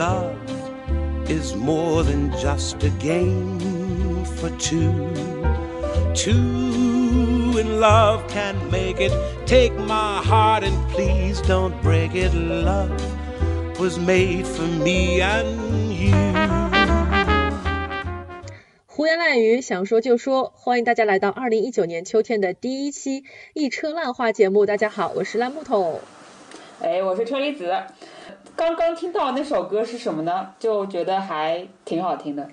Love is more than just a game for two. Two in love can make it. Take my heart and please don't break it. Love was made for me and you. 胡言乱语，想说就说，欢迎大家来到二零一九年秋天的第一期一车烂话节目。大家好，我是烂木头。哎，我是车厘子。刚刚听到那首歌是什么呢？就觉得还挺好听的。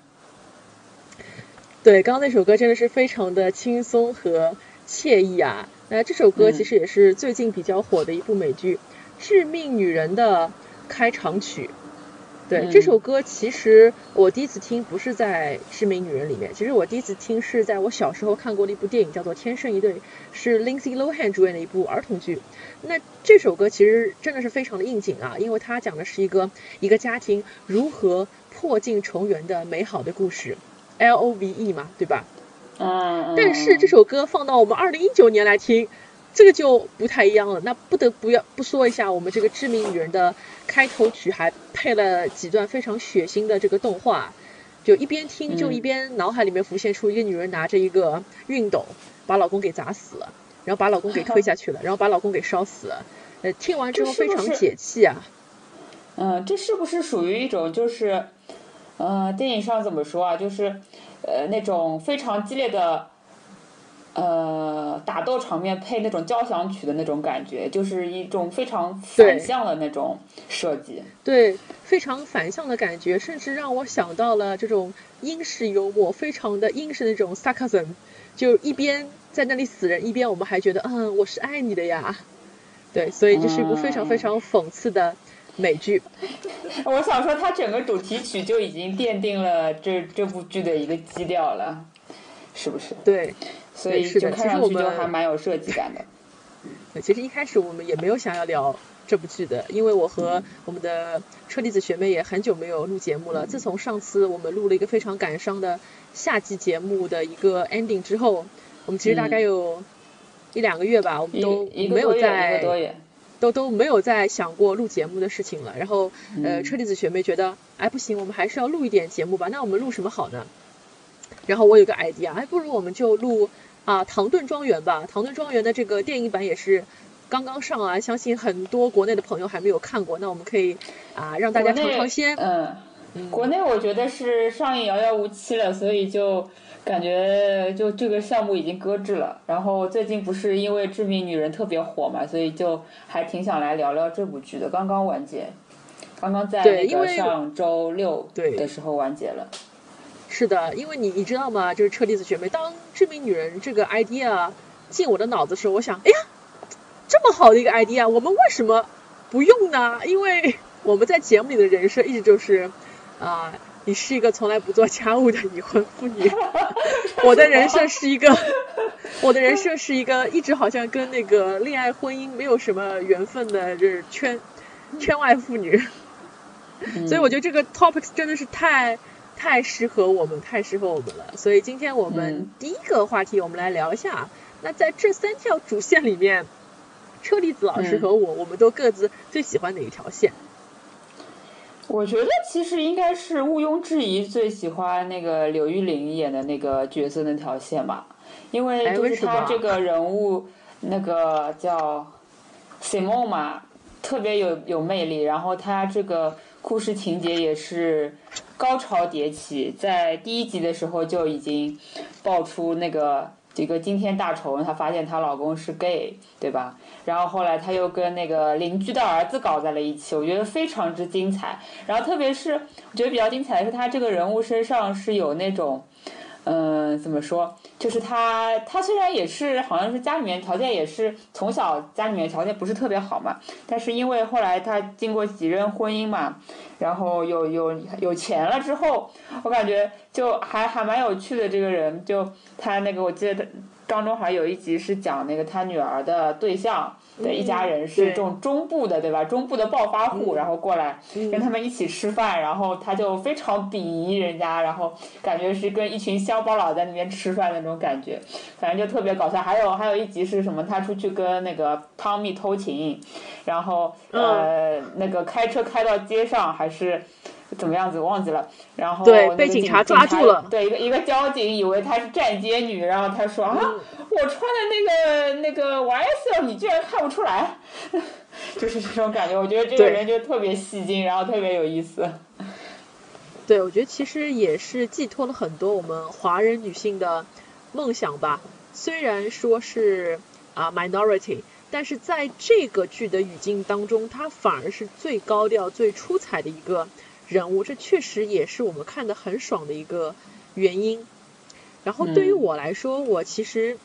对，刚刚那首歌真的是非常的轻松和惬意啊。那这首歌其实也是最近比较火的一部美剧《致命女人》的开场曲。对这首歌，其实我第一次听不是在《致命女人》里面，其实我第一次听是在我小时候看过的一部电影，叫做《天生一对》，是 Lindsay Lohan 主演的一部儿童剧。那这首歌其实真的是非常的应景啊，因为它讲的是一个一个家庭如何破镜重圆的美好的故事，L O V E 嘛，对吧？嗯。但是这首歌放到我们二零一九年来听。这个就不太一样了，那不得不要不说一下，我们这个致命女人的开头曲还配了几段非常血腥的这个动画，就一边听就一边脑海里面浮现出一个女人拿着一个熨斗把老公给砸死了，然后把老公给推下去了，然后把老公给烧死了，呃，听完之后非常解气啊。嗯，这是不是属于一种就是，呃，电影上怎么说啊？就是，呃，那种非常激烈的。呃，打斗场面配那种交响曲的那种感觉，就是一种非常反向的那种设计。对，非常反向的感觉，甚至让我想到了这种英式幽默，非常的英式那种 sarcasm，就一边在那里死人，一边我们还觉得，嗯，我是爱你的呀。对，所以这是一部非常非常讽刺的美剧。我想说，它整个主题曲就已经奠定了这这部剧的一个基调了，是不是？对。所以就看上去就还蛮有设计感的。对，其实一开始我们也没有想要聊这部剧的，因为我和我们的车厘子学妹也很久没有录节目了。自从上次我们录了一个非常感伤的夏季节目的一个 ending 之后，我们其实大概有一两个月吧，我们都没有在都都没有在想过录节目的事情了。然后呃，车厘子学妹觉得，哎不行，我们还是要录一点节目吧。那我们录什么好呢？然后我有个 idea，哎，不如我们就录。啊，唐顿庄园吧，唐顿庄园的这个电影版也是刚刚上啊，相信很多国内的朋友还没有看过，那我们可以啊让大家尝尝鲜。嗯，国内我觉得是上映遥遥无期了，所以就感觉就这个项目已经搁置了。然后最近不是因为《致命女人》特别火嘛，所以就还挺想来聊聊这部剧的。刚刚完结，刚刚在那个上周六的时候完结了。是的，因为你你知道吗？就是车厘子学妹，当这名女人这个 idea 进我的脑子的时候，我想，哎呀，这么好的一个 idea，我们为什么不用呢？因为我们在节目里的人设一直就是，啊，你是一个从来不做家务的已婚妇女。我的人设是一个，我的人设是一个一直好像跟那个恋爱婚姻没有什么缘分的，就是圈圈外妇女。所以我觉得这个 topics 真的是太。太适合我们，太适合我们了。所以今天我们第一个话题，我们来聊一下。那在这三条主线里面，车厘子老师和我，我们都各自最喜欢哪一条线？我觉得其实应该是毋庸置疑最喜欢那个刘玉玲演的那个角色那条线吧，因为就是他这个人物那个叫 Simon 嘛，特别有有魅力，然后他这个。故事情节也是高潮迭起，在第一集的时候就已经爆出那个这个惊天大丑闻，她发现她老公是 gay，对吧？然后后来她又跟那个邻居的儿子搞在了一起，我觉得非常之精彩。然后特别是我觉得比较精彩的是，她这个人物身上是有那种嗯，怎么说？就是他，他虽然也是好像是家里面条件也是从小家里面条件不是特别好嘛，但是因为后来他经过几任婚姻嘛，然后有有有钱了之后，我感觉就还还蛮有趣的。这个人就他那个，我记得当中好像有一集是讲那个他女儿的对象。的一家人是这种中部的，对吧？中部的暴发户，然后过来跟他们一起吃饭，然后他就非常鄙夷人家，然后感觉是跟一群乡巴佬在那边吃饭那种感觉，反正就特别搞笑。还有还有一集是什么？他出去跟那个汤米偷情，然后呃那个开车开到街上还是。怎么样子忘记了，然后对被警察抓住了，对一个一个交警以为她是站街女，然后他说啊，我穿的那个那个 YSL 你居然看不出来，就是这种感觉。我觉得这个人就特别戏精，然后特别有意思。对，我觉得其实也是寄托了很多我们华人女性的梦想吧。虽然说是啊 minority，但是在这个剧的语境当中，她反而是最高调、最出彩的一个。人物，这确实也是我们看的很爽的一个原因。然后对于我来说，我其实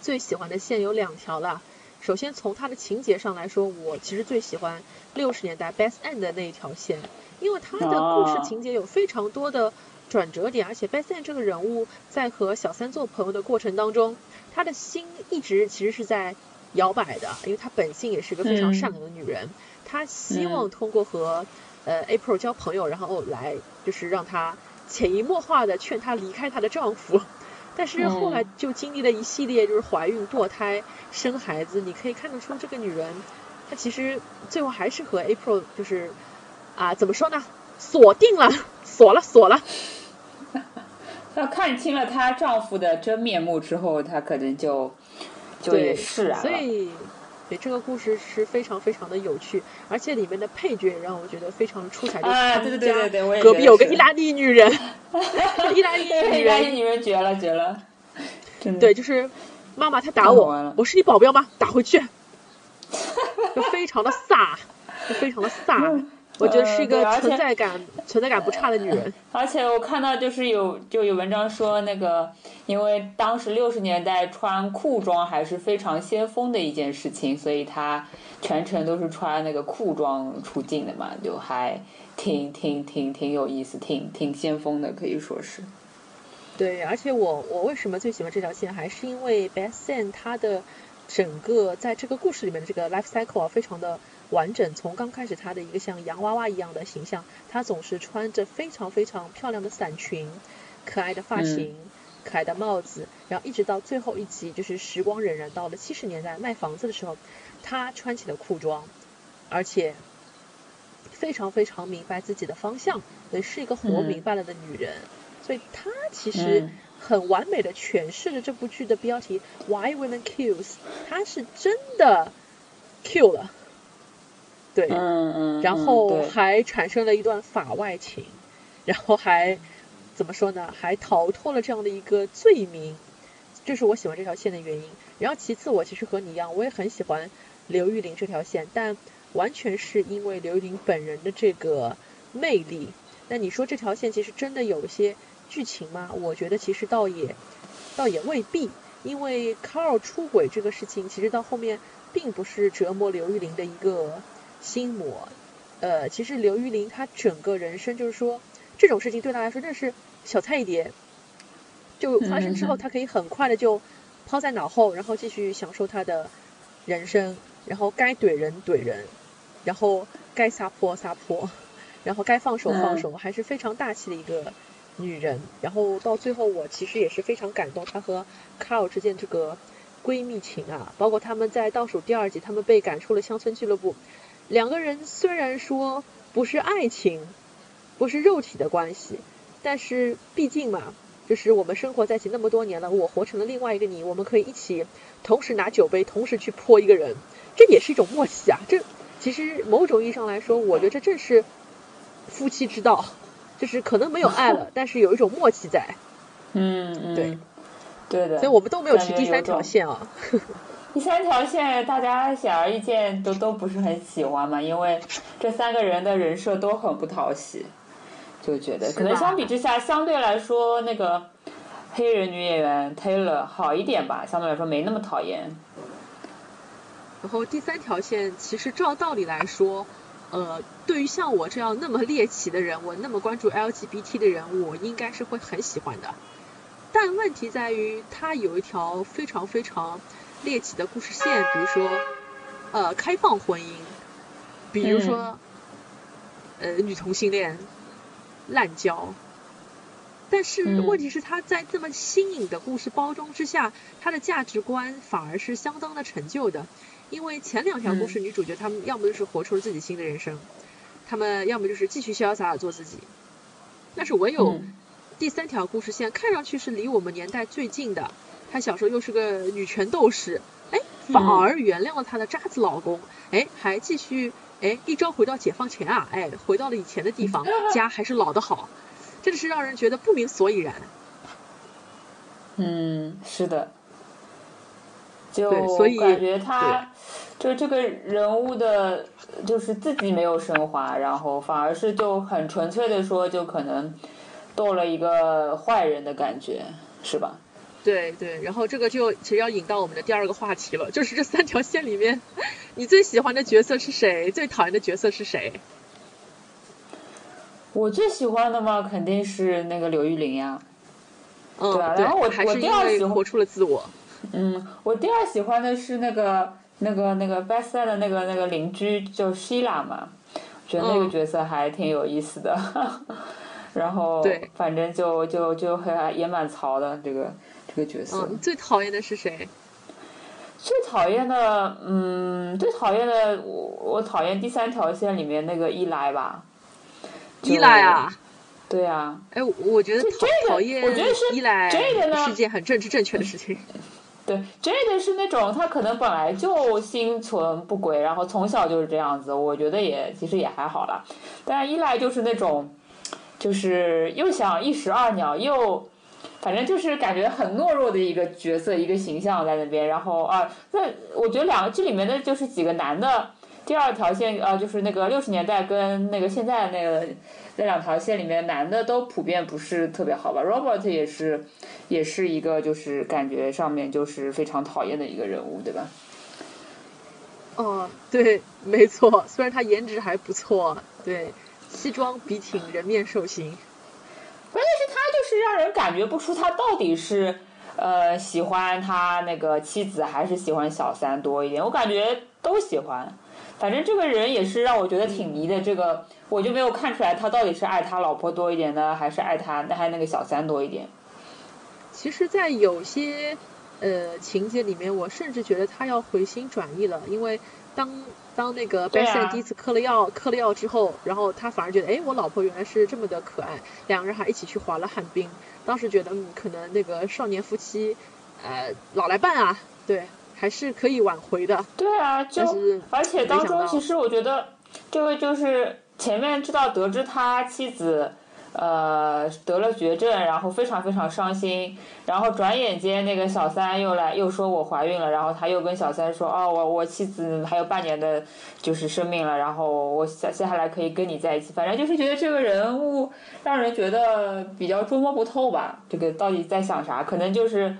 最喜欢的线有两条了。首先从它的情节上来说，我其实最喜欢六十年代 Best End 的那一条线，因为它的故事情节有非常多的转折点，而且 Best End 这个人物在和小三做朋友的过程当中，他的心一直其实是在摇摆的，因为他本性也是个非常善良的女人，她希望通过和呃，April 交朋友，然后来就是让她潜移默化的劝她离开她的丈夫，但是后来就经历了一系列就是怀孕、堕胎、生孩子，你可以看得出这个女人，她其实最后还是和 April 就是啊，怎么说呢？锁定了，锁了，锁了。她看清了她丈夫的真面目之后，她可能就就也释然了。所以。这个故事是非常非常的有趣，而且里面的配角也让我觉得非常出彩。啊，对对对对对，我也隔壁有个意大利女人，意大利女人，意大利女人绝了绝了。对，就是妈妈她打我，我是你保镖吗？打回去，就非常的飒，就非常的飒。我觉得是一个存在感存在感不差的女人。而且我看到就是有就有文章说那个，因为当时六十年代穿裤装还是非常先锋的一件事情，所以她全程都是穿那个裤装出镜的嘛，就还挺挺挺挺有意思，挺挺先锋的，可以说是。对，而且我我为什么最喜欢这条线，还是因为 Beth Sen 她的整个在这个故事里面的这个 life cycle 啊，非常的。完整从刚开始她的一个像洋娃娃一样的形象，她总是穿着非常非常漂亮的伞裙，可爱的发型，可爱的帽子，然后一直到最后一集，就是时光荏苒到了七十年代卖房子的时候，她穿起了裤装，而且非常非常明白自己的方向，也是一个活明白了的女人，所以她其实很完美的诠释了这部剧的标题 Why Women Kills，她是真的 kill 了。对，嗯嗯然后还产生了一段法外情，然后还怎么说呢？还逃脱了这样的一个罪名，这是我喜欢这条线的原因。然后其次，我其实和你一样，我也很喜欢刘玉玲这条线，但完全是因为刘玉玲本人的这个魅力。那你说这条线其实真的有一些剧情吗？我觉得其实倒也倒也未必，因为 Carl 出轨这个事情，其实到后面并不是折磨刘玉玲的一个。心魔，呃，其实刘玉玲她整个人生就是说，这种事情对她来说那是小菜一碟，就发生之后，她可以很快的就抛在脑后，然后继续享受她的人生，然后该怼人怼人，然后该撒泼撒泼，然后该放手放手，还是非常大气的一个女人。然后到最后，我其实也是非常感动，她和卡尔之间这个闺蜜情啊，包括他们在倒数第二集，他们被赶出了乡村俱乐部。两个人虽然说不是爱情，不是肉体的关系，但是毕竟嘛，就是我们生活在一起那么多年了，我活成了另外一个你，我们可以一起同时拿酒杯，同时去泼一个人，这也是一种默契啊。这其实某种意义上来说，我觉得这正是夫妻之道，就是可能没有爱了，但是有一种默契在。嗯嗯，对，对的。所以我们都没有提第三条线啊。第三条线，大家显而易见都都不是很喜欢嘛，因为这三个人的人设都很不讨喜，就觉得可能相比之下，相对来说那个黑人女演员 Taylor 好一点吧，相对来说没那么讨厌。然后第三条线，其实照道理来说，呃，对于像我这样那么猎奇的人，我那么关注 LGBT 的人，我应该是会很喜欢的。但问题在于，它有一条非常非常猎奇的故事线，比如说，呃，开放婚姻，比如说，呃，女同性恋滥交。但是问题是，他在这么新颖的故事包装之下，他的价值观反而是相当的陈旧的。因为前两条故事女主角她们要么就是活出了自己新的人生，她们要么就是继续潇洒的做自己。但是唯有第三条故事线看上去是离我们年代最近的，她小时候又是个女权斗士，哎，反而原谅了她的渣子老公，哎，还继续哎一朝回到解放前啊，哎，回到了以前的地方，家还是老的好，真的是让人觉得不明所以然。嗯，是的。就所以感觉他，就这个人物的，就是自己没有升华，然后反而是就很纯粹的说，就可能斗了一个坏人的感觉，是吧？对对，然后这个就其实要引到我们的第二个话题了，就是这三条线里面，你最喜欢的角色是谁？最讨厌的角色是谁？我最喜欢的嘛，肯定是那个刘玉玲呀。嗯，对啊，然后我还是因为活出了自我。嗯，我第二喜欢的是那个那个那个 best 的那个那个邻居，就 Shila 嘛，觉得那个角色还挺有意思的。然后，对，反正就就就还也蛮潮的这个这个角色。嗯，最讨厌的是谁？最讨厌的，嗯，最讨厌的，我我讨厌第三条线里面那个伊莱吧。伊莱啊？对呀。哎，我觉得讨厌，我觉得是伊莱是件很政治正确的事情。对，Jade 是那种他可能本来就心存不轨，然后从小就是这样子，我觉得也其实也还好啦。但是依赖就是那种，就是又想一石二鸟，又反正就是感觉很懦弱的一个角色，一个形象在那边。然后啊，那我觉得两个这里面的就是几个男的，第二条线啊，就是那个六十年代跟那个现在那个。那两条线里面，男的都普遍不是特别好吧？Robert 也是，也是一个就是感觉上面就是非常讨厌的一个人物，对吧？哦，对，没错。虽然他颜值还不错，对，西装笔挺，人面兽心。关键是他就是让人感觉不出他到底是呃喜欢他那个妻子还是喜欢小三多一点。我感觉都喜欢。反正这个人也是让我觉得挺迷的，这个我就没有看出来他到底是爱他老婆多一点呢，还是爱他那还那个小三多一点。其实，在有些呃情节里面，我甚至觉得他要回心转意了，因为当当那个 b e s s 第一次嗑了药，嗑了药之后，然后他反而觉得，哎，我老婆原来是这么的可爱，两个人还一起去滑了旱冰，当时觉得，嗯，可能那个少年夫妻，呃，老来伴啊，对。还是可以挽回的。对啊，就是而且当中其实我觉得，这位就是前面知道得知他妻子，呃得了绝症，然后非常非常伤心，然后转眼间那个小三又来又说我怀孕了，然后他又跟小三说哦我我妻子还有半年的就是生命了，然后我下接下来可以跟你在一起，反正就是觉得这个人物让人觉得比较捉摸不透吧，这个到底在想啥？可能就是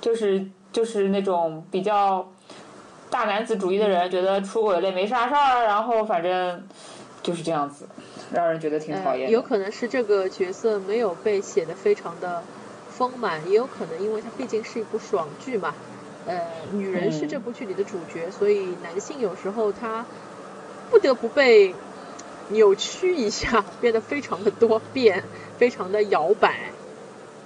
就是。就是那种比较大男子主义的人，觉得出轨了没啥事儿，然后反正就是这样子，让人觉得挺讨厌。有可能是这个角色没有被写的非常的丰满，也有可能因为它毕竟是一部爽剧嘛。呃，女人是这部剧里的主角，所以男性有时候他不得不被扭曲一下，变得非常的多变，非常的摇摆。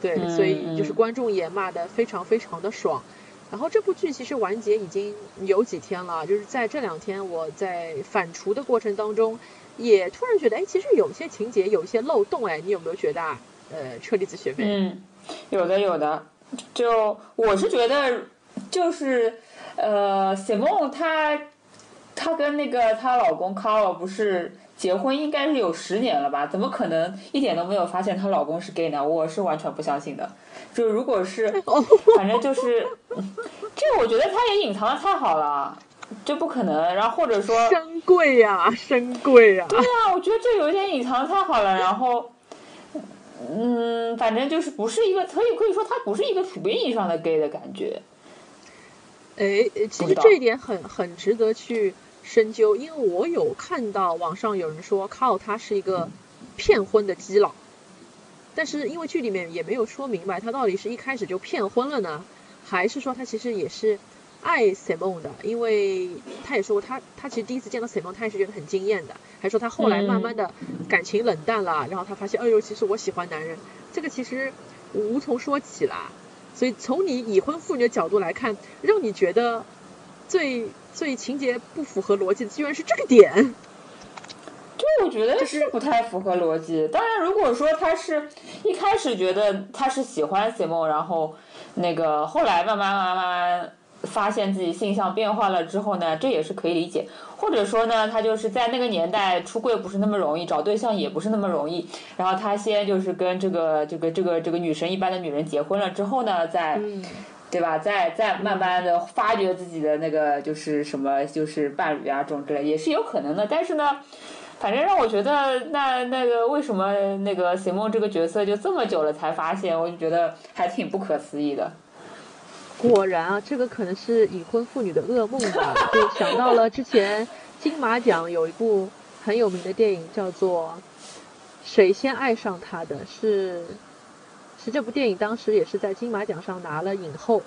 对，所以就是观众也骂的非常非常的爽。然后这部剧其实完结已经有几天了，就是在这两天我在反刍的过程当中，也突然觉得，哎，其实有些情节有些漏洞，哎，你有没有觉得啊？呃，车厘子学妹，嗯，有的有的，就我是觉得，就是呃，Simon 她她跟那个她老公 Carl 不是。结婚应该是有十年了吧？怎么可能一点都没有发现她老公是 gay 呢？我是完全不相信的。就如果是，反正就是，这个我觉得他也隐藏的太好了，这不可能。然后或者说，深贵呀，深贵呀。对啊，我觉得这有一点隐藏的太好了。然后，嗯，反正就是不是一个可以可以说他不是一个普遍意义上的 gay 的感觉。哎，其实这一点很很值得去深究，因为我有看到网上有人说靠他是一个骗婚的基佬，但是因为剧里面也没有说明白他到底是一开始就骗婚了呢，还是说他其实也是爱 Simon 的，因为他也说过他他其实第一次见到 Simon 他也是觉得很惊艳的，还说他后来慢慢的感情冷淡了，然后他发现哎呦其实我喜欢男人，这个其实无从说起啦。所以从你已婚妇女的角度来看，让你觉得最最情节不符合逻辑的，居然是这个点。就我觉得是不太符合逻辑。当然，如果说他是一开始觉得他是喜欢 Simon，然后那个后来慢慢慢慢。发现自己性向变化了之后呢，这也是可以理解。或者说呢，他就是在那个年代出柜不是那么容易，找对象也不是那么容易。然后他先就是跟这个这个这个这个女神一般的女人结婚了之后呢，再，对吧？再再慢慢的发掘自己的那个就是什么就是伴侣啊这种之类也是有可能的。但是呢，反正让我觉得那那个为什么那个 Simon 这个角色就这么久了才发现，我就觉得还挺不可思议的。果然啊，这个可能是已婚妇女的噩梦吧。就想到了之前金马奖有一部很有名的电影，叫做《谁先爱上他的》，是是这部电影当时也是在金马奖上拿了影后。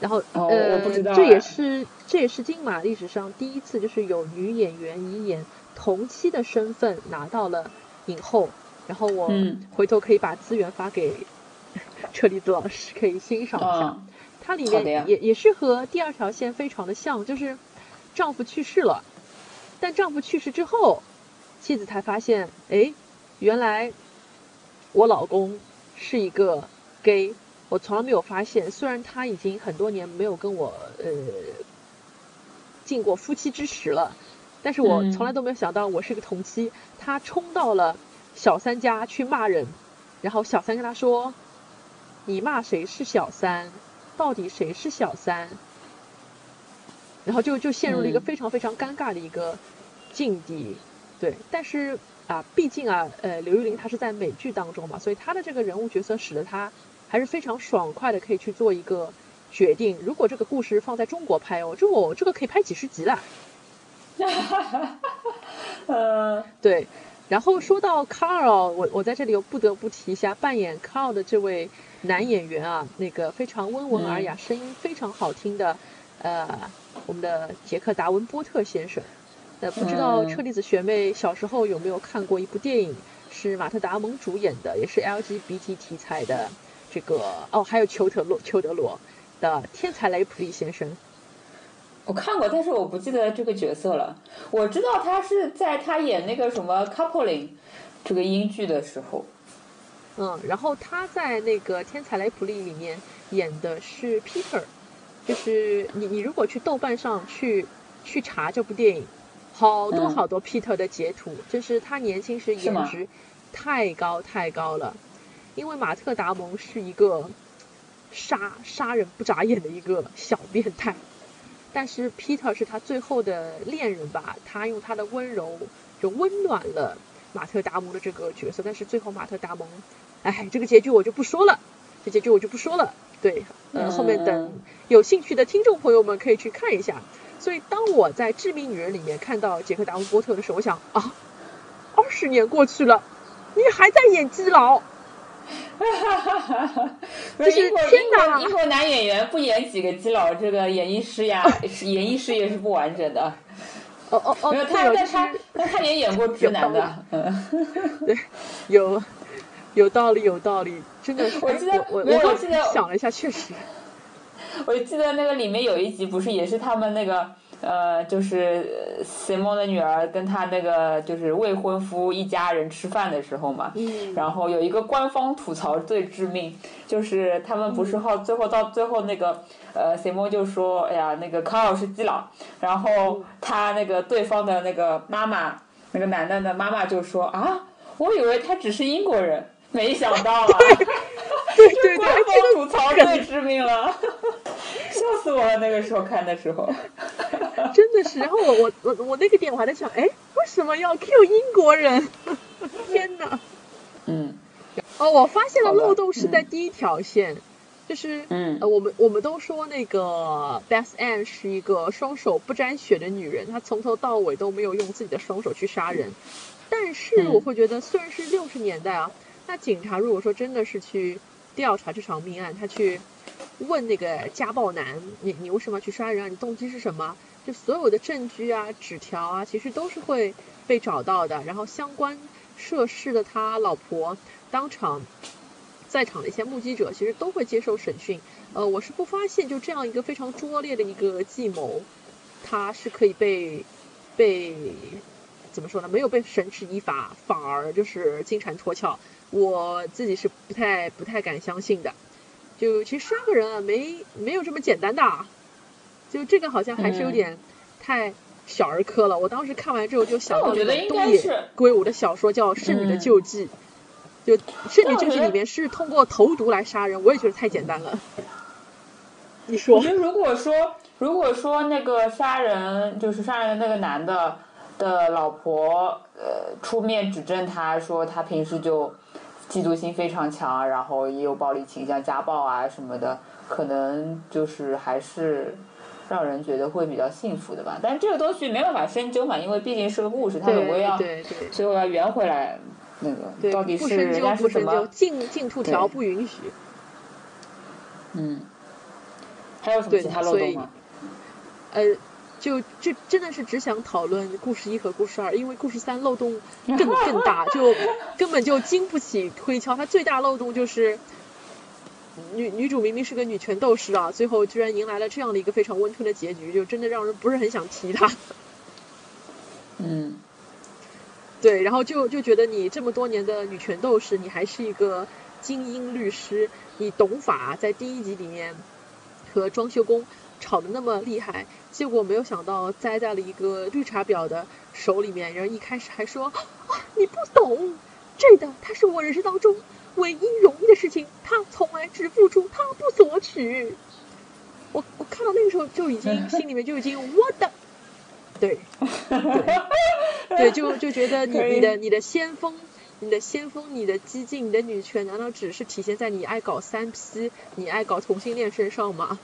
然后呃，这也是这也是金马历史上第一次，就是有女演员以演同期的身份拿到了影后。然后我回头可以把资源发给 车厘子老师，可以欣赏一下。它里面也也是和第二条线非常的像，就是丈夫去世了，但丈夫去世之后，妻子才发现，哎，原来我老公是一个 gay，我从来没有发现。虽然他已经很多年没有跟我呃进过夫妻之实了，但是我从来都没有想到我是个同妻。他冲到了小三家去骂人，然后小三跟他说：“你骂谁是小三？”到底谁是小三？然后就就陷入了一个非常非常尴尬的一个境地，对。但是啊，毕竟啊，呃，刘玉玲她是在美剧当中嘛，所以她的这个人物角色使得她还是非常爽快的可以去做一个决定。如果这个故事放在中国拍哦，这我这个可以拍几十集了。哈哈哈哈哈。对。然后说到 Carl，我我在这里又不得不提一下扮演 Carl 的这位。男演员啊，那个非常温文尔雅、声音非常好听的，呃，我们的杰克·达文波特先生。那不知道车厘子学妹小时候有没有看过一部电影，是马特·达蒙主演的，也是 LGBT 题材的这个哦，还有裘德罗、裘德罗的《天才雷普利先生》。我看过，但是我不记得这个角色了。我知道他是在他演那个什么《Coupling》这个英剧的时候。嗯，然后他在那个《天才雷普利》里面演的是 Peter，就是你你如果去豆瓣上去去查这部电影，好多好多 Peter 的截图，就是他年轻时颜值太高太高了，因为马特达蒙是一个杀杀人不眨眼的一个小变态，但是 Peter 是他最后的恋人吧，他用他的温柔就温暖了马特达蒙的这个角色，但是最后马特达蒙。哎，这个结局我就不说了，这结局我就不说了。对，呃，后面等有兴趣的听众朋友们可以去看一下。所以当我在《致命女人》里面看到杰克·达文波特的时候，我想啊，二十年过去了，你还在演基佬？哈哈哈哈就是天哪！英国男演员不演几个基佬，这个演艺事业演艺事业是不完整的。哦哦哦，没有他，但他但他也演过直男的，嗯，对，有。有道理，有道理，真的是。我记得，我我记得想了一下，确实。我记得那个里面有一集，不是也是他们那个呃，就是 Simon 的女儿跟他那个就是未婚夫一家人吃饭的时候嘛。嗯。然后有一个官方吐槽最致命，就是他们不是后最后到最后那个呃，Simon 就说：“哎呀，那个康老师基佬。”然后他那个对方的那个妈妈，那个男的的妈妈就说：“啊，我以为他只是英国人。”没想到啊！对对对，官方吐槽最致命了，笑死我了！那个时候看的时候，真的是。然后我我我我那个点我还在想，哎，为什么要 Q 英国人？天哪！嗯。哦，我发现了漏洞是在第一条线，就是嗯，呃，我们我们都说那个 Beth Ann 是一个双手不沾血的女人，她从头到尾都没有用自己的双手去杀人。但是我会觉得，虽然是六十年代啊，那警察如果说真的是去调查这场命案，他去问那个家暴男，你你为什么去杀人啊？你动机是什么？就所有的证据啊、纸条啊，其实都是会被找到的。然后相关涉事的他老婆。当场在场的一些目击者其实都会接受审讯，呃，我是不发现就这样一个非常拙劣的一个计谋，他是可以被被怎么说呢？没有被绳之以法，反而就是金蝉脱壳。我自己是不太不太敢相信的。就其实杀个人啊，没没有这么简单的，就这个好像还是有点太小儿科了。我当时看完之后就想到了东野圭吾的小说叫《圣女的救济》。就甚至这些里面是通过投毒来杀人，我也觉得太简单了。你说？我觉得如果说如果说那个杀人就是杀人的那个男的的老婆，呃，出面指证他说他平时就嫉妒心非常强，然后也有暴力倾向、家暴啊什么的，可能就是还是让人觉得会比较幸福的吧。但是这个东西没办法深究嘛，因为毕竟是个故事，他总归要最后要圆回来。那个到底是人家是什么？进进出条不允许。嗯，还有什么其他漏洞吗？呃，就就真的是只想讨论故事一和故事二，因为故事三漏洞更更大，就根本就经不起推敲。它最大漏洞就是女女主明明是个女权斗士啊，最后居然迎来了这样的一个非常温吞的结局，就真的让人不是很想提她。嗯。对，然后就就觉得你这么多年的女权斗士，你还是一个精英律师，你懂法，在第一集里面和装修工吵得那么厉害，结果没有想到栽在了一个绿茶婊的手里面，然后一开始还说啊你不懂，这的他是我人生当中唯一容易的事情，他从来只付出，他不索取。我我看到那个时候就已经 心里面就已经我的。对，对，就就觉得你 你的你的先锋，你的先锋，你的激进，你的女权，难道只是体现在你爱搞三 P，你爱搞同性恋身上吗？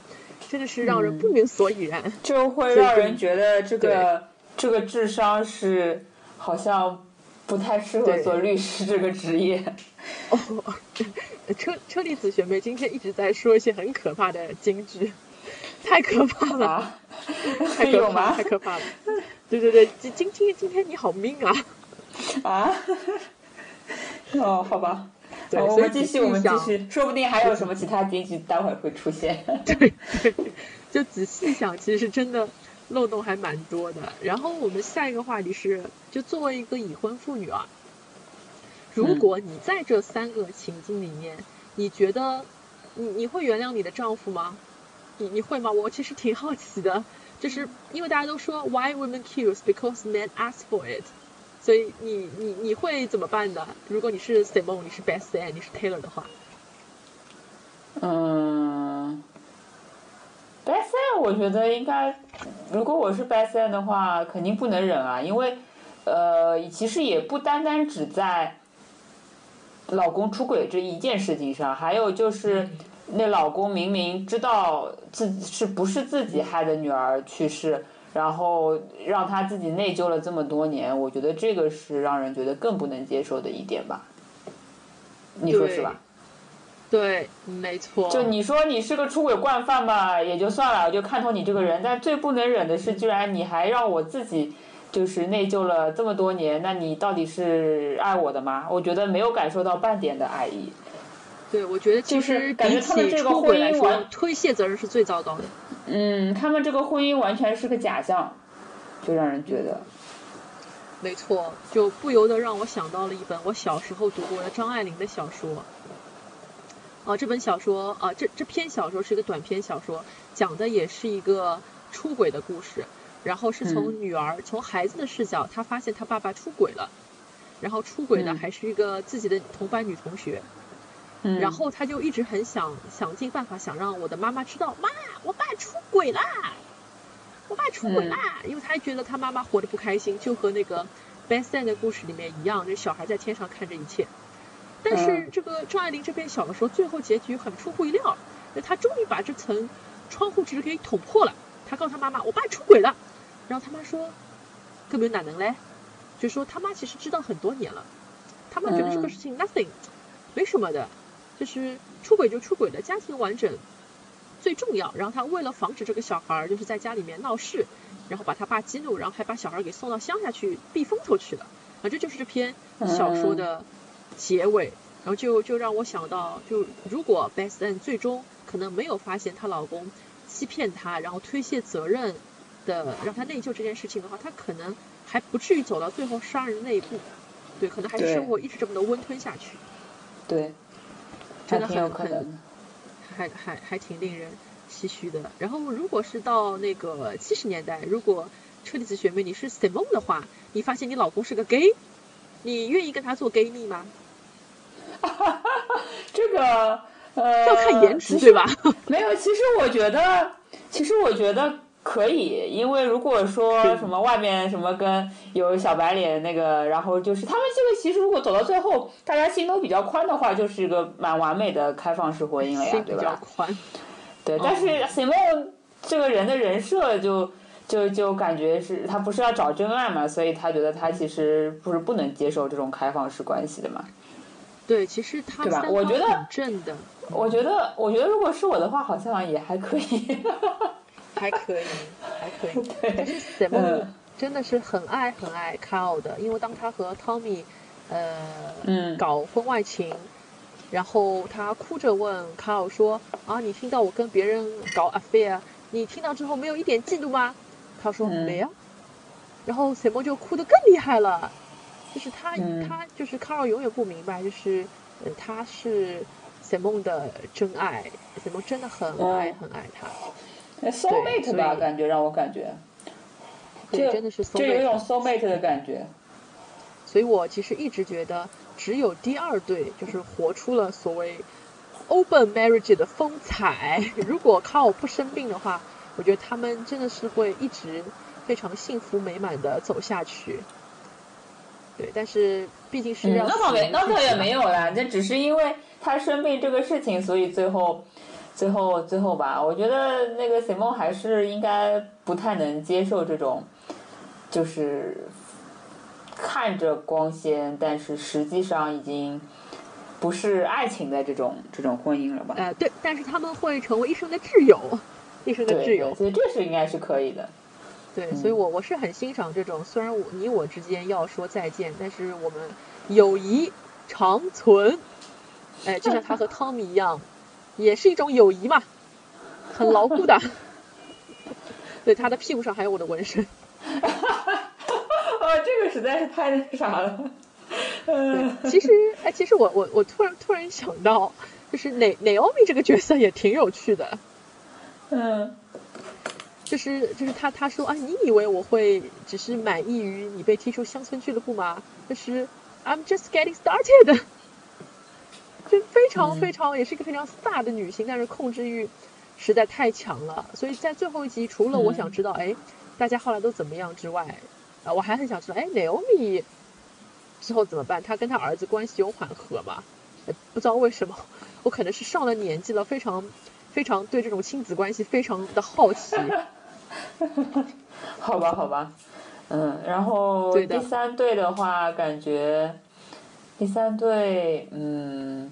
真的是让人不明所以然。就会让人觉得这个这个智商是好像不太适合做律师这个职业。哦，车车厘子学妹今天一直在说一些很可怕的金句。太可怕了，太可怕，太可怕了！对对对，今今天今天你好命啊！啊？哦，好吧，对，我们继续，我们继续，说不定还有什么其他结局，待会儿会出现。对 对，就仔细想，其实真的漏洞还蛮多的。然后我们下一个话题是，就作为一个已婚妇女啊，如果你在这三个情境里面，你觉得你你会原谅你的丈夫吗？你你会吗？我其实挺好奇的，就是因为大家都说 Why women kills because men ask for it，所以你你你会怎么办的？如果你是 Simon，你是 Beth Ann，你是 Taylor 的话，嗯，Beth Ann，我觉得应该，如果我是 Beth Ann 的话，肯定不能忍啊，因为呃，其实也不单单只在老公出轨这一件事情上，还有就是。那老公明明知道自己是不是自己害的女儿去世，然后让他自己内疚了这么多年，我觉得这个是让人觉得更不能接受的一点吧。你说是吧？对，没错。就你说你是个出轨惯犯吧，也就算了，就看透你这个人。但最不能忍的是，居然你还让我自己就是内疚了这么多年，那你到底是爱我的吗？我觉得没有感受到半点的爱意。对，我觉得其实感觉他们这个婚姻完推卸责任是最糟糕的。嗯，他们这个婚姻完全是个假象，就让人觉得。没错，就不由得让我想到了一本我小时候读过的张爱玲的小说。啊，这本小说啊，这这篇小说是一个短篇小说，讲的也是一个出轨的故事，然后是从女儿从孩子的视角，她发现她爸爸出轨了，然后出轨的还是一个自己的同班女同学。然后他就一直很想想尽办法想让我的妈妈知道，妈，我爸出轨啦，我爸出轨啦，因为他觉得他妈妈活得不开心，就和那个 Beth Ann 的故事里面一样，这小孩在天上看着一切。但是这个张爱玲这边小的时候，最后结局很出乎意料，那她终于把这层窗户纸给捅破了。她告诉她妈妈：“我爸出轨了。”然后他妈说：“根本哪能嘞？”就说他妈其实知道很多年了，他妈觉得这个事情 nothing，没什么的，就是出轨就出轨的，家庭完整最重要。然后他为了防止这个小孩就是在家里面闹事，然后把他爸激怒，然后还把小孩给送到乡下去避风头去了。啊，这就是这篇小说的结尾。然后就就让我想到，就如果 Beth Ann 最终可能没有发现她老公欺骗她，然后推卸责任的让她内疚这件事情的话，她可能。还不至于走到最后杀人那一步，对，可能还是生活一直这么的温吞下去，对，真的很很，还还还挺令人唏嘘的。然后如果是到那个七十年代，如果车厘子学妹你是 Simon 的话，你发现你老公是个 gay，你愿意跟他做 gay 蜜吗？哈哈哈，这个呃要看颜值对吧？没有，其实我觉得，其实我觉得。可以，因为如果说什么外面什么跟有小白脸那个，然后就是他们这个其实如果走到最后，大家心都比较宽的话，就是一个蛮完美的开放式婚姻了呀，对吧？宽。对，但是 Simon 这个人的人设就就就感觉是他不是要找真爱嘛，所以他觉得他其实不是不能接受这种开放式关系的嘛。对，其实他对吧？我觉得正的。我觉得，我觉得如果是我的话，好像也还可以。还可以，还可以。但是 Simon 真的是很爱很爱 Carl 的，因为当他和 Tommy 呃搞婚外情，然后他哭着问 Carl 说：“啊，你听到我跟别人搞 affair，你听到之后没有一点嫉妒吗？”他说：“没啊。”然后 Simon 就哭得更厉害了，就是他他就是 Carl 永远不明白，就是他是 Simon 的真爱，Simon 真的很爱很爱他。Soul mate 吧，感觉让我感觉，对，真的是就有一种 soul mate 的感觉。所以我其实一直觉得，只有第二对就是活出了所谓 open marriage 的风采。如果靠不生病的话，我觉得他们真的是会一直非常幸福美满的走下去。对，但是毕竟是要那倒没那倒也没有啦，这只是因为他生病这个事情，所以最后。最后，最后吧，我觉得那个 Simon 还是应该不太能接受这种，就是看着光鲜，但是实际上已经不是爱情的这种这种婚姻了吧？呃，对，但是他们会成为一生的挚友，一生的挚友，所以这是应该是可以的。对，所以我我是很欣赏这种，虽然我你我之间要说再见，但是我们友谊长存。哎，就像他和汤米一样。也是一种友谊嘛，很牢固的。对，他的屁股上还有我的纹身。哦，这个实在是太那啥了。嗯，其实，哎，其实我我我突然突然想到，就是哪哪奥米这个角色也挺有趣的。嗯。就是就是他他说啊，你以为我会只是满意于你被踢出乡村俱乐部吗？就是 I'm just getting started。就非常非常，也是一个非常飒的女性，但是控制欲实在太强了。所以在最后一集，除了我想知道，哎，大家后来都怎么样之外，啊，我还很想知道，哎，Naomi 之后怎么办？她跟她儿子关系有缓和吗？不知道为什么，我可能是上了年纪了，非常非常对这种亲子关系非常的好奇。好吧，好吧，嗯，然后第三对的话，感觉。第三对，嗯，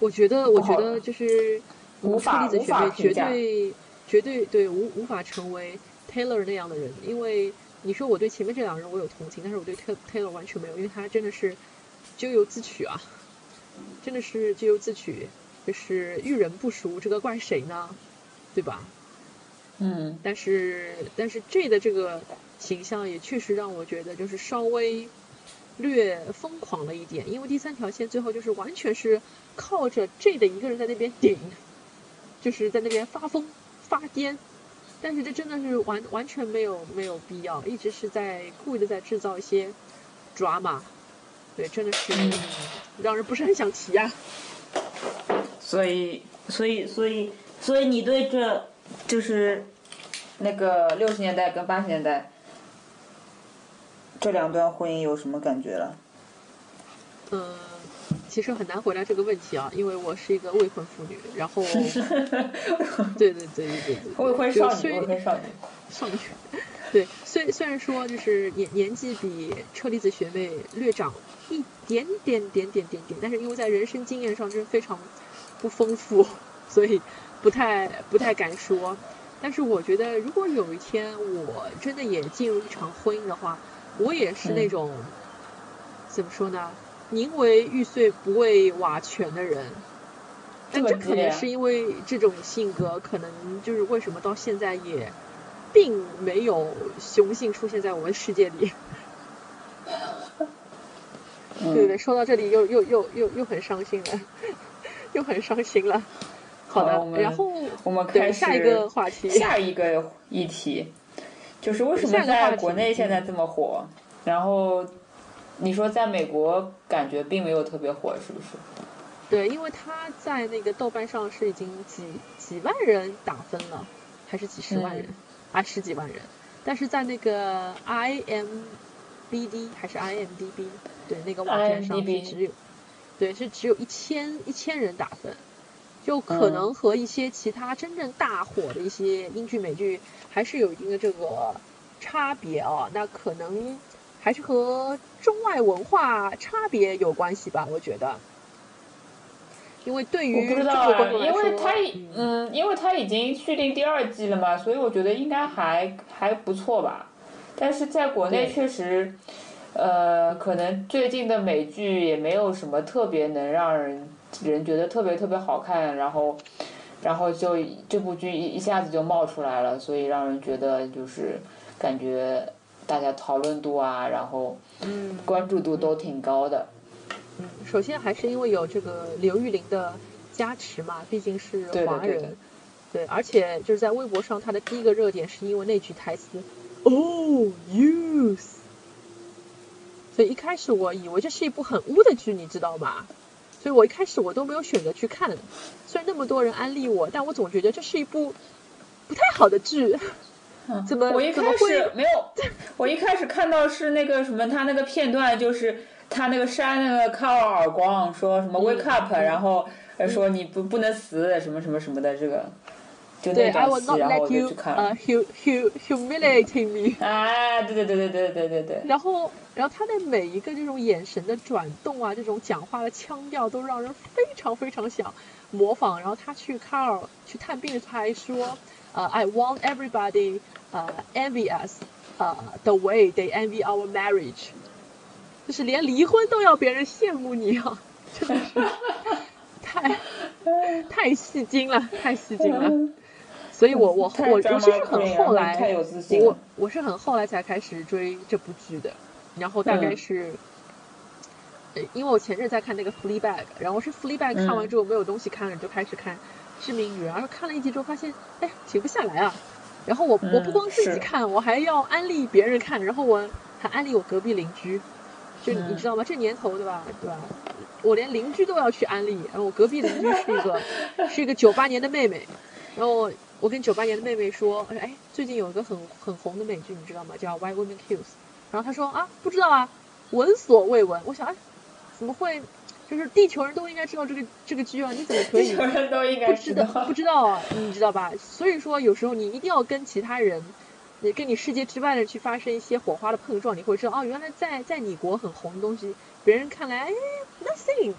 我觉得，我觉得就是无法无法绝对绝对对无无法成为 Taylor 那样的人，因为你说我对前面这两个人我有同情，但是我对 Taylor 完全没有，因为他真的是咎由自取啊，真的是咎由自取，就是遇人不淑，这个怪谁呢？对吧？嗯，但是但是 J 的这个形象也确实让我觉得就是稍微。略疯狂了一点，因为第三条线最后就是完全是靠着 J 的一个人在那边顶，就是在那边发疯发癫，但是这真的是完完全没有没有必要，一直是在故意的在制造一些 drama，对，真的是让人不是很想提啊。所以，所以，所以，所以你对这就是那个六十年代跟八十年代。这两段婚姻有什么感觉了？嗯，其实很难回答这个问题啊，因为我是一个未婚妇女。然后，对对对对对对，未婚少女，未婚少女，少女。对，虽虽然说就是年年纪比车厘子学妹略长一点点点点点点，但是因为在人生经验上真是非常不丰富，所以不太不太敢说。但是我觉得，如果有一天我真的也进入一场婚姻的话，我也是那种怎么说呢？宁为玉碎不为瓦全的人。但这可能是因为这种性格，可能就是为什么到现在也。并没有雄性出现在我们世界里。对对，说到这里又又又又又很伤心了，又很伤心了。好的，然后我们开始下一个话题，下一个议题，就是为什么在国内现在这么火？然后你说在美国感觉并没有特别火，是不是？对，因为他在那个豆瓣上是已经几几万人打分了，还是几十万人？啊，十几万人，但是在那个 IMBD 还是 IMDB，对，那个网站上是只有，对，是只有一千一千人打分，就可能和一些其他真正大火的一些英剧美剧还是有一定的这个差别啊。那可能还是和中外文化差别有关系吧，我觉得。因为对于我不知道，因为他嗯，因为他已经续订第二季了嘛，所以我觉得应该还还不错吧。但是在国内确实，呃，可能最近的美剧也没有什么特别能让人人觉得特别特别好看，然后然后就这部剧一一下子就冒出来了，所以让人觉得就是感觉大家讨论度啊，然后关注度都挺高的。嗯，首先还是因为有这个刘玉玲的加持嘛，毕竟是华人，对，而且就是在微博上，他的第一个热点是因为那句台词，Oh youth，所以一开始我以为这是一部很污的剧，你知道吗？所以我一开始我都没有选择去看，虽然那么多人安利我，但我总觉得这是一部不太好的剧，怎么我一开始没有，我一开始看到是那个什么，他那个片段就是。他那个扇那个卡尔耳光，说什么 wake up，然后说你不不能死，什么什么什么的这个，就那段戏，然后我就去看。呃，hu hu humiliating me。啊，对对对对对对对对。然后，然后他的每一个这种眼神的转动啊，这种讲话的腔调，都让人非常非常想模仿。然后他去卡尔去探病的时候还说，呃，I want everybody，呃，envy us，呃，the way they envy our marriage。就是连离婚都要别人羡慕你啊，真的是太太戏精了，太戏精了。所以我我我我是很后来，我我是很后来才开始追这部剧的。然后大概是，因为我前阵在看那个《Fleabag》，然后是《Fleabag》看完之后没有东西看了，就开始看《致命女人》，然后看了一集之后发现，哎，停不下来啊。然后我我不光自己看，我还要安利别人看，然后我还安利我隔壁邻居。就你知道吗？这年头对吧？对吧？我连邻居都要去安利。然后我隔壁邻居是一个 是一个九八年的妹妹。然后我跟九八年的妹妹说：“哎，最近有一个很很红的美剧，你知道吗？叫《Why Women Kills》。”然后她说：“啊，不知道啊，闻所未闻。”我想，哎，怎么会？就是地球人都应该知道这个这个剧啊？你怎么可以？地球人都应该知道。不知道啊？你知道吧？所以说，有时候你一定要跟其他人。你跟你世界之外的去发生一些火花的碰撞，你会知道哦，原来在在你国很红的东西，别人看来哎 nothing。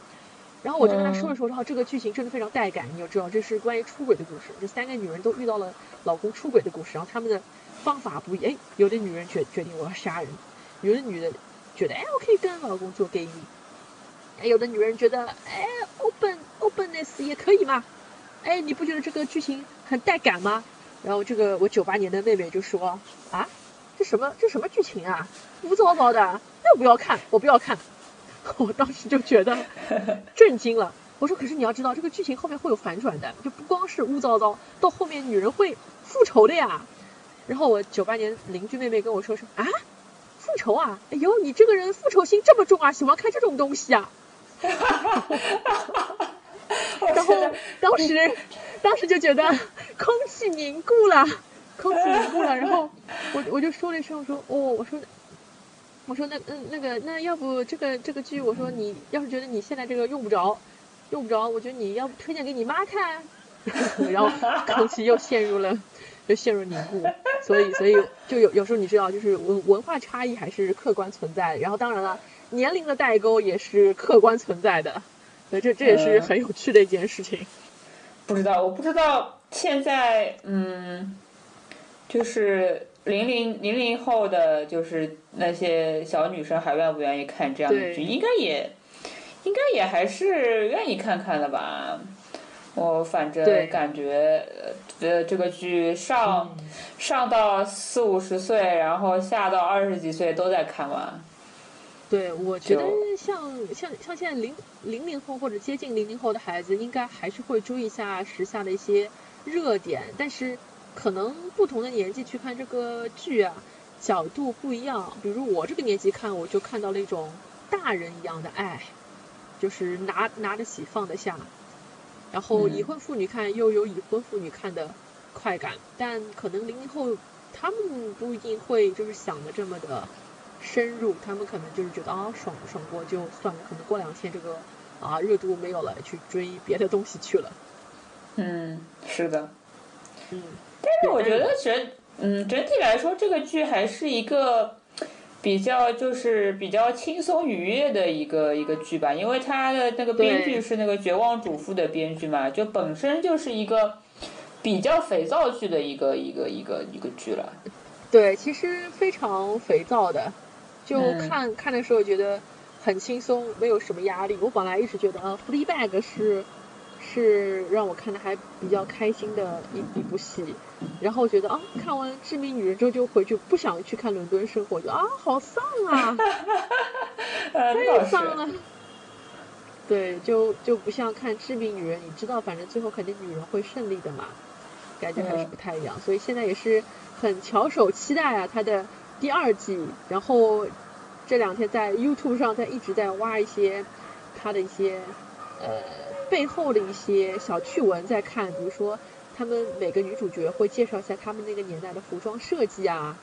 然后我就跟他说了说，然后这个剧情真的非常带感，你就知道这是关于出轨的故事，这三个女人都遇到了老公出轨的故事，然后她们的方法不一，哎，有的女人决决定我要杀人，有的女的觉得哎我可以跟老公做 gay 蜜，哎有的女人觉得哎 open openness 也可以嘛，哎你不觉得这个剧情很带感吗？然后这个我九八年的妹妹就说啊，这什么这什么剧情啊，污糟糟的，那我不要看，我不要看。我当时就觉得震惊了。我说可是你要知道，这个剧情后面会有反转的，就不光是污糟糟，到后面女人会复仇的呀。然后我九八年邻居妹妹跟我说说啊，复仇啊，哎呦你这个人复仇心这么重啊，喜欢看这种东西啊。然后当时，当时就觉得空气凝固了，空气凝固了。然后我我就说了一声，我说哦，我说我说那嗯那个那要不这个这个剧，我说你要是觉得你现在这个用不着，用不着，我觉得你要不推荐给你妈看，然后空气又陷入了，又陷入凝固。所以所以就有有时候你知道，就是文文化差异还是客观存在，然后当然了，年龄的代沟也是客观存在的。所以这这也是很有趣的一件事情。不知道，我不知道现在嗯，就是。零零零零后的就是那些小女生还愿不愿意看这样的剧？应该也，应该也还是愿意看看的吧。我反正感觉，呃，这个剧上上到四五十岁，然后下到二十几岁都在看完。对，我觉得像像像现在零零零后或者接近零零后的孩子，应该还是会注意一下时下的一些热点，但是。可能不同的年纪去看这个剧啊，角度不一样。比如我这个年纪看，我就看到了一种大人一样的爱，就是拿拿得起放得下。然后已婚妇女看又有已婚妇女看的快感，但可能零零后他们不一定会就是想的这么的深入，他们可能就是觉得啊爽爽过就算了，可能过两天这个啊热度没有了，去追别的东西去了。嗯，是的，嗯。但是我觉得整嗯整体来说，这个剧还是一个比较就是比较轻松愉悦的一个一个剧吧，因为它的那个编剧是那个《绝望主妇》的编剧嘛，就本身就是一个比较肥皂剧的一个一个一个一个剧了。对，其实非常肥皂的，就看看的时候觉得很轻松，没有什么压力。我本来一直觉得啊，《Fleabag》是。是让我看的还比较开心的一一部戏，然后觉得啊，看完《致命女人》之后就回去不想去看《伦敦生活》，就啊，好丧啊，太丧了。对，就就不像看《致命女人》，你知道，反正最后肯定女人会胜利的嘛，感觉还是不太一样。所以现在也是很翘首期待啊，它的第二季。然后这两天在 YouTube 上在一直在挖一些它的一些呃。背后的一些小趣闻在看，比如说他们每个女主角会介绍一下他们那个年代的服装设计啊，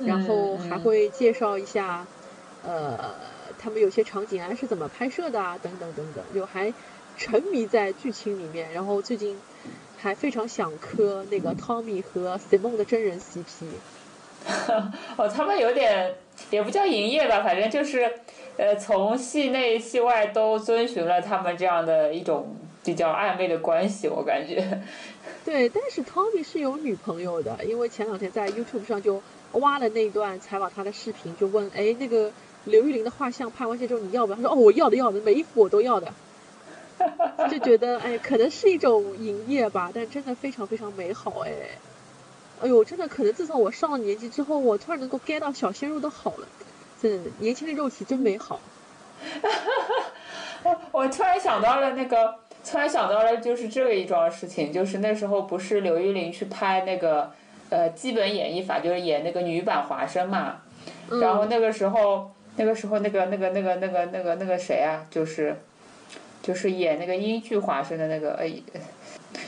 然后还会介绍一下，呃，他们有些场景啊是怎么拍摄的啊，等等等等，就还沉迷在剧情里面。然后最近还非常想磕那个 Tommy 和 Simon 的真人 CP。哦，他们有点也不叫营业吧，反正就是。呃，从戏内戏外都遵循了他们这样的一种比较暧昧的关系，我感觉。对，但是 Tommy 是有女朋友的，因为前两天在 YouTube 上就挖了那段采访他的视频，就问，哎，那个刘玉玲的画像拍完戏之后你要不要？他说，哦，我要的，要的，每一幅我都要的。就觉得，哎，可能是一种营业吧，但真的非常非常美好，哎，哎呦，真的可能自从我上了年纪之后，我突然能够 get 到小鲜肉的好了。真的年轻的肉体真美好。我我突然想到了那个，突然想到了就是这一桩事情，就是那时候不是刘玉玲去拍那个呃基本演绎法，就是演那个女版华生嘛。然后那个时候，那个时候那个那个那个那个那个那个谁啊，就是就是演那个英剧华生的那个，哎，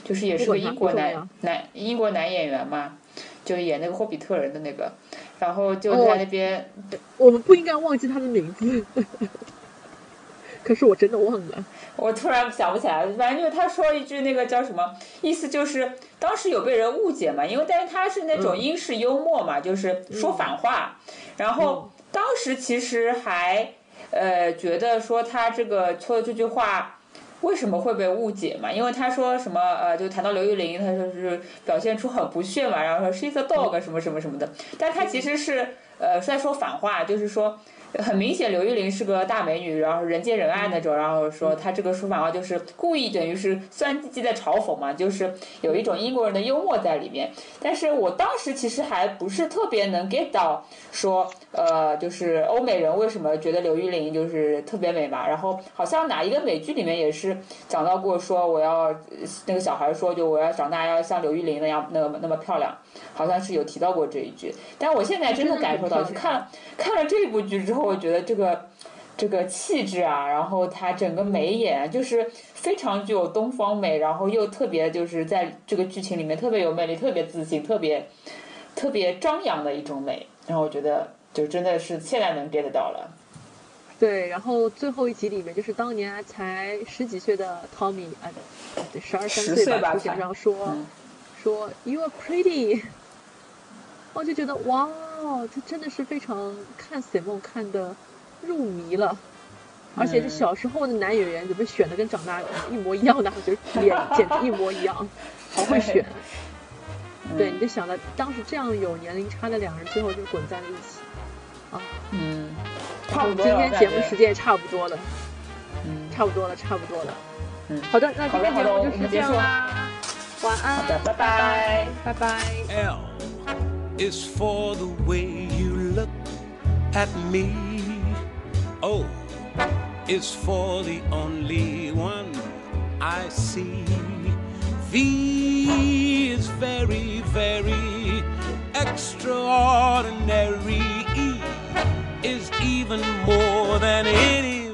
就是也是个英国男男英国男演员嘛，就演那个霍比特人的那个。然后就在那边，我们不应该忘记他的名字，可是我真的忘了。我突然想不起来了，反正就是他说一句那个叫什么，意思就是当时有被人误解嘛，因为但是他是那种英式幽默嘛，就是说反话。然后当时其实还呃觉得说他这个说的这句话。为什么会被误解嘛？因为他说什么呃，就谈到刘玉玲，他就是表现出很不屑嘛，然后说 she's a dog 什么什么什么的，但他其实是呃在说反话，就是说。很明显，刘玉玲是个大美女，然后人见人爱那种。然后说她这个说法话就是故意，等于是酸唧唧在嘲讽嘛，就是有一种英国人的幽默在里面。但是我当时其实还不是特别能 get 到，说呃，就是欧美人为什么觉得刘玉玲就是特别美嘛。然后好像哪一个美剧里面也是讲到过，说我要那个小孩说就我要长大要像刘玉玲那样那么那么漂亮，好像是有提到过这一句。但我现在真的感受到，去看看了这部剧之后。我觉得这个这个气质啊，然后她整个眉眼就是非常具有东方美，然后又特别就是在这个剧情里面特别有魅力、特别自信、特别特别张扬的一种美。然后我觉得就真的是现在能 get 到了。对，然后最后一集里面就是当年才十几岁的 Tommy，啊，十二三岁吧，出现上说说 You are pretty，我就觉得哇，他真的是非常看 Simon 看的入迷了。而且这小时候的男演员怎么选的跟长大一模一样的，就是脸简直一模一样，好会选。对，你就想到当时这样有年龄差的两人，最后就滚在了一起。啊，嗯，差不多今天节目时间也差不多了，嗯，差不多了，差不多了。嗯，好的，那今天节目就是这样啦。晚安，好的，拜拜，拜拜。L is for the way you look at me. O is for the only one I see. V is very, very extraordinary. E is even more than any